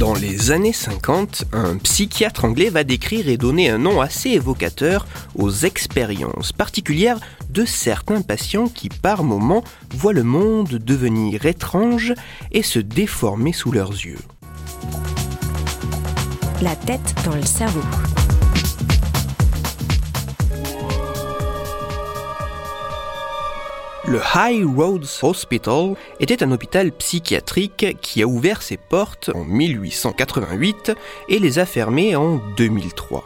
Dans les années 50, un psychiatre anglais va décrire et donner un nom assez évocateur aux expériences particulières de certains patients qui par moments voient le monde devenir étrange et se déformer sous leurs yeux. La tête dans le cerveau. Le High Roads Hospital était un hôpital psychiatrique qui a ouvert ses portes en 1888 et les a fermées en 2003.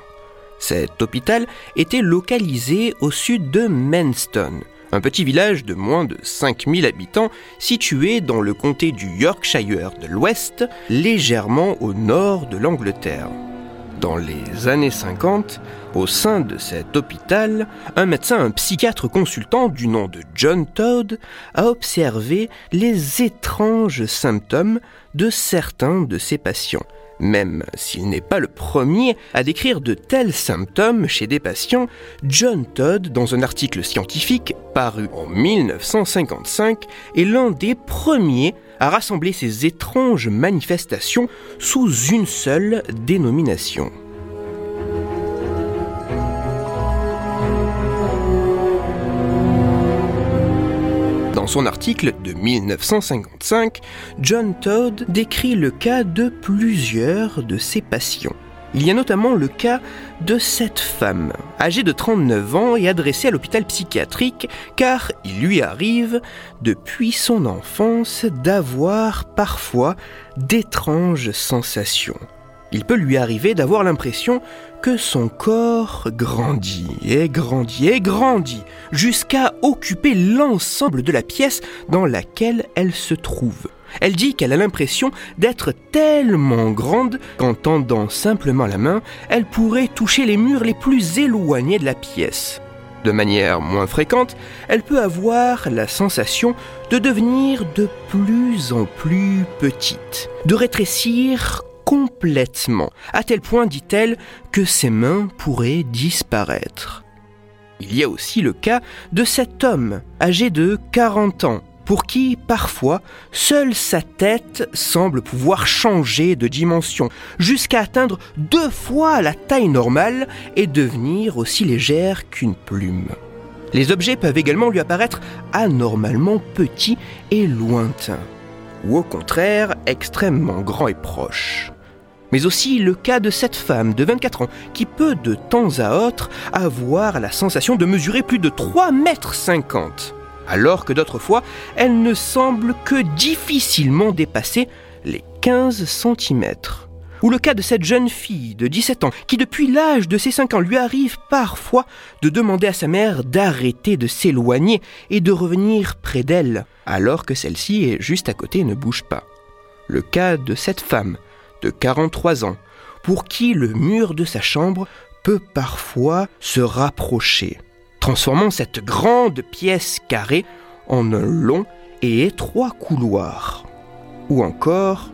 Cet hôpital était localisé au sud de Manston, un petit village de moins de 5000 habitants situé dans le comté du Yorkshire de l'Ouest, légèrement au nord de l'Angleterre. Dans les années 50, au sein de cet hôpital, un médecin, un psychiatre consultant du nom de John Todd a observé les étranges symptômes de certains de ses patients. Même s'il n'est pas le premier à décrire de tels symptômes chez des patients, John Todd, dans un article scientifique paru en 1955, est l'un des premiers à rassembler ces étranges manifestations sous une seule dénomination. Son article de 1955, John Todd décrit le cas de plusieurs de ses patients. Il y a notamment le cas de cette femme, âgée de 39 ans et adressée à l'hôpital psychiatrique car il lui arrive, depuis son enfance, d'avoir parfois d'étranges sensations. Il peut lui arriver d'avoir l'impression que son corps grandit et grandit et grandit jusqu'à occuper l'ensemble de la pièce dans laquelle elle se trouve. Elle dit qu'elle a l'impression d'être tellement grande qu'en tendant simplement la main, elle pourrait toucher les murs les plus éloignés de la pièce. De manière moins fréquente, elle peut avoir la sensation de devenir de plus en plus petite, de rétrécir complètement, à tel point, dit-elle, que ses mains pourraient disparaître. Il y a aussi le cas de cet homme, âgé de 40 ans, pour qui, parfois, seule sa tête semble pouvoir changer de dimension, jusqu'à atteindre deux fois la taille normale et devenir aussi légère qu'une plume. Les objets peuvent également lui apparaître anormalement petits et lointains, ou au contraire extrêmement grands et proches mais aussi le cas de cette femme de 24 ans qui peut de temps à autre avoir la sensation de mesurer plus de 3 mètres 50, alors que d'autres fois, elle ne semble que difficilement dépasser les 15 cm. Ou le cas de cette jeune fille de 17 ans qui depuis l'âge de ses 5 ans lui arrive parfois de demander à sa mère d'arrêter de s'éloigner et de revenir près d'elle, alors que celle-ci est juste à côté et ne bouge pas. Le cas de cette femme de 43 ans, pour qui le mur de sa chambre peut parfois se rapprocher, transformant cette grande pièce carrée en un long et étroit couloir. Ou encore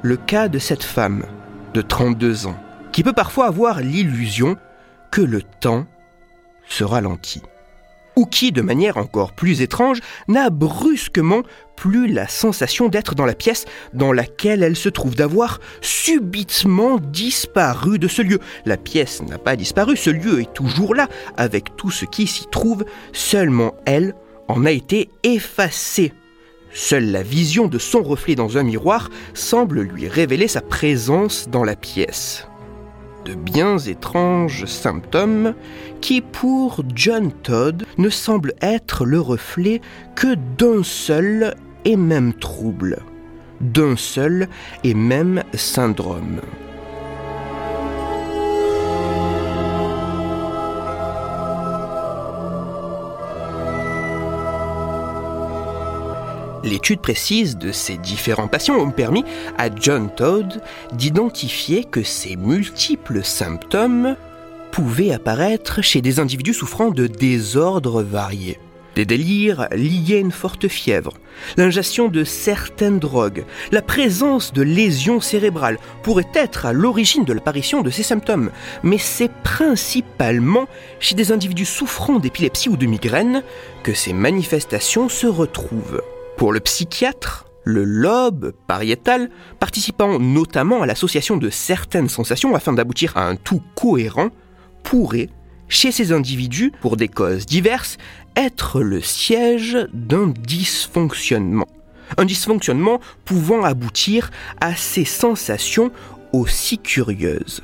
le cas de cette femme de 32 ans, qui peut parfois avoir l'illusion que le temps se ralentit ou qui, de manière encore plus étrange, n'a brusquement plus la sensation d'être dans la pièce dans laquelle elle se trouve, d'avoir subitement disparu de ce lieu. La pièce n'a pas disparu, ce lieu est toujours là, avec tout ce qui s'y trouve, seulement elle en a été effacée. Seule la vision de son reflet dans un miroir semble lui révéler sa présence dans la pièce de bien étranges symptômes qui, pour John Todd, ne semblent être le reflet que d'un seul et même trouble, d'un seul et même syndrome. L'étude précise de ces différents patients ont permis à John Todd d'identifier que ces multiples symptômes pouvaient apparaître chez des individus souffrant de désordres variés. Des délires liés à une forte fièvre, l'ingestion de certaines drogues, la présence de lésions cérébrales pourraient être à l'origine de l'apparition de ces symptômes, mais c'est principalement chez des individus souffrant d'épilepsie ou de migraine que ces manifestations se retrouvent. Pour le psychiatre, le lobe pariétal, participant notamment à l'association de certaines sensations afin d'aboutir à un tout cohérent, pourrait, chez ces individus, pour des causes diverses, être le siège d'un dysfonctionnement. Un dysfonctionnement pouvant aboutir à ces sensations aussi curieuses.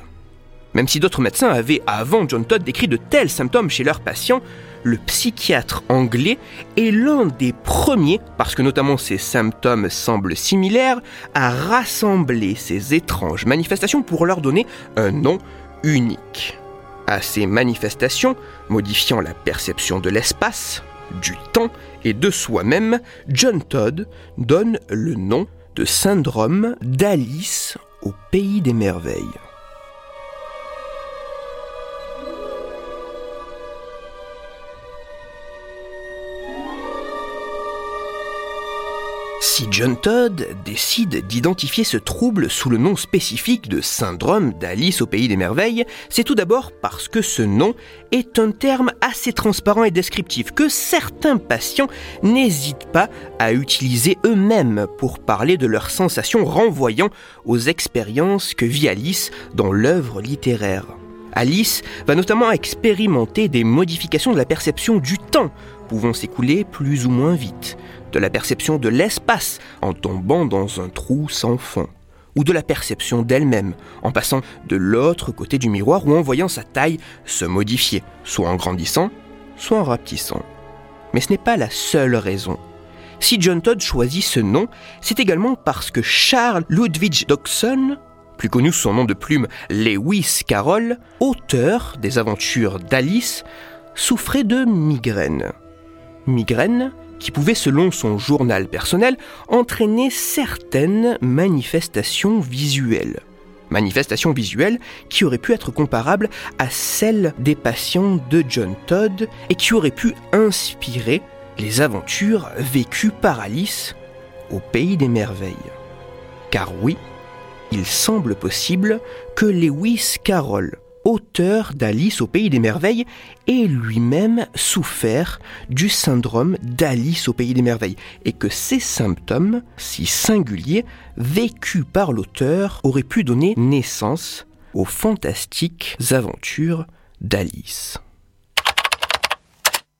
Même si d'autres médecins avaient avant John Todd décrit de tels symptômes chez leurs patients, le psychiatre anglais est l'un des premiers, parce que notamment ces symptômes semblent similaires, à rassembler ces étranges manifestations pour leur donner un nom unique. À ces manifestations, modifiant la perception de l'espace, du temps et de soi-même, John Todd donne le nom de syndrome d'Alice au pays des merveilles. Si John Todd décide d'identifier ce trouble sous le nom spécifique de syndrome d'Alice au pays des merveilles, c'est tout d'abord parce que ce nom est un terme assez transparent et descriptif que certains patients n'hésitent pas à utiliser eux-mêmes pour parler de leurs sensations renvoyant aux expériences que vit Alice dans l'œuvre littéraire. Alice va notamment expérimenter des modifications de la perception du temps, pouvant s'écouler plus ou moins vite de la perception de l'espace en tombant dans un trou sans fond, ou de la perception d'elle-même en passant de l'autre côté du miroir ou en voyant sa taille se modifier, soit en grandissant, soit en rapetissant. Mais ce n'est pas la seule raison. Si John Todd choisit ce nom, c'est également parce que Charles Ludwig Dodgson, plus connu sous son nom de plume Lewis Carroll, auteur des aventures d'Alice, souffrait de migraine. Migraine qui pouvait, selon son journal personnel, entraîner certaines manifestations visuelles. Manifestations visuelles qui auraient pu être comparables à celles des patients de John Todd et qui auraient pu inspirer les aventures vécues par Alice au pays des merveilles. Car oui, il semble possible que Lewis Carroll d'Alice au pays des merveilles, ait lui-même souffert du syndrome d'Alice au pays des merveilles, et que ces symptômes, si singuliers, vécus par l'auteur, auraient pu donner naissance aux fantastiques aventures d'Alice.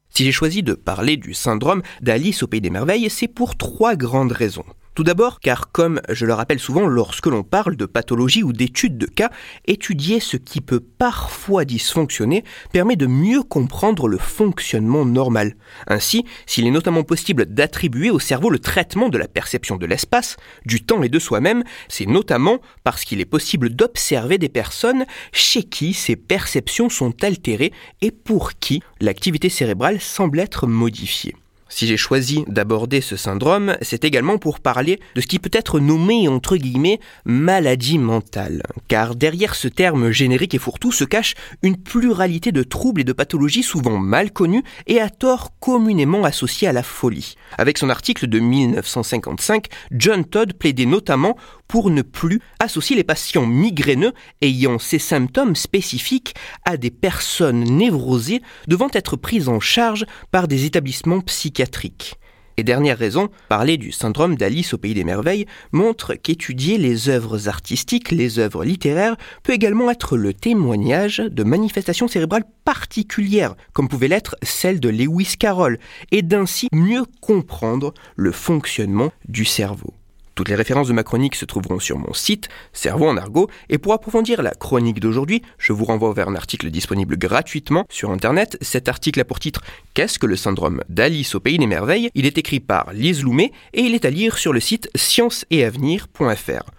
Si j'ai choisi de parler du syndrome d'Alice au pays des merveilles, c'est pour trois grandes raisons. Tout d'abord car, comme je le rappelle souvent lorsque l'on parle de pathologie ou d'études de cas, étudier ce qui peut parfois dysfonctionner permet de mieux comprendre le fonctionnement normal. Ainsi, s'il est notamment possible d'attribuer au cerveau le traitement de la perception de l'espace, du temps et de soi-même, c'est notamment parce qu'il est possible d'observer des personnes chez qui ces perceptions sont altérées et pour qui l'activité cérébrale semble être modifiée. Si j'ai choisi d'aborder ce syndrome, c'est également pour parler de ce qui peut être nommé entre guillemets maladie mentale. Car derrière ce terme générique et fourre-tout se cache une pluralité de troubles et de pathologies souvent mal connus et à tort communément associés à la folie. Avec son article de 1955, John Todd plaidait notamment pour ne plus associer les patients migraineux ayant ces symptômes spécifiques à des personnes névrosées devant être prises en charge par des établissements psychiatriques. Et dernière raison, parler du syndrome d'Alice au pays des merveilles montre qu'étudier les œuvres artistiques, les œuvres littéraires, peut également être le témoignage de manifestations cérébrales particulières, comme pouvait l'être celle de Lewis Carroll, et d'ainsi mieux comprendre le fonctionnement du cerveau. Toutes les références de ma chronique se trouveront sur mon site, Cerveau en argot, et pour approfondir la chronique d'aujourd'hui, je vous renvoie vers un article disponible gratuitement sur Internet. Cet article a pour titre Qu'est-ce que le syndrome d'Alice au pays des merveilles? Il est écrit par Lise Loumet et il est à lire sur le site scienceetavenir.fr.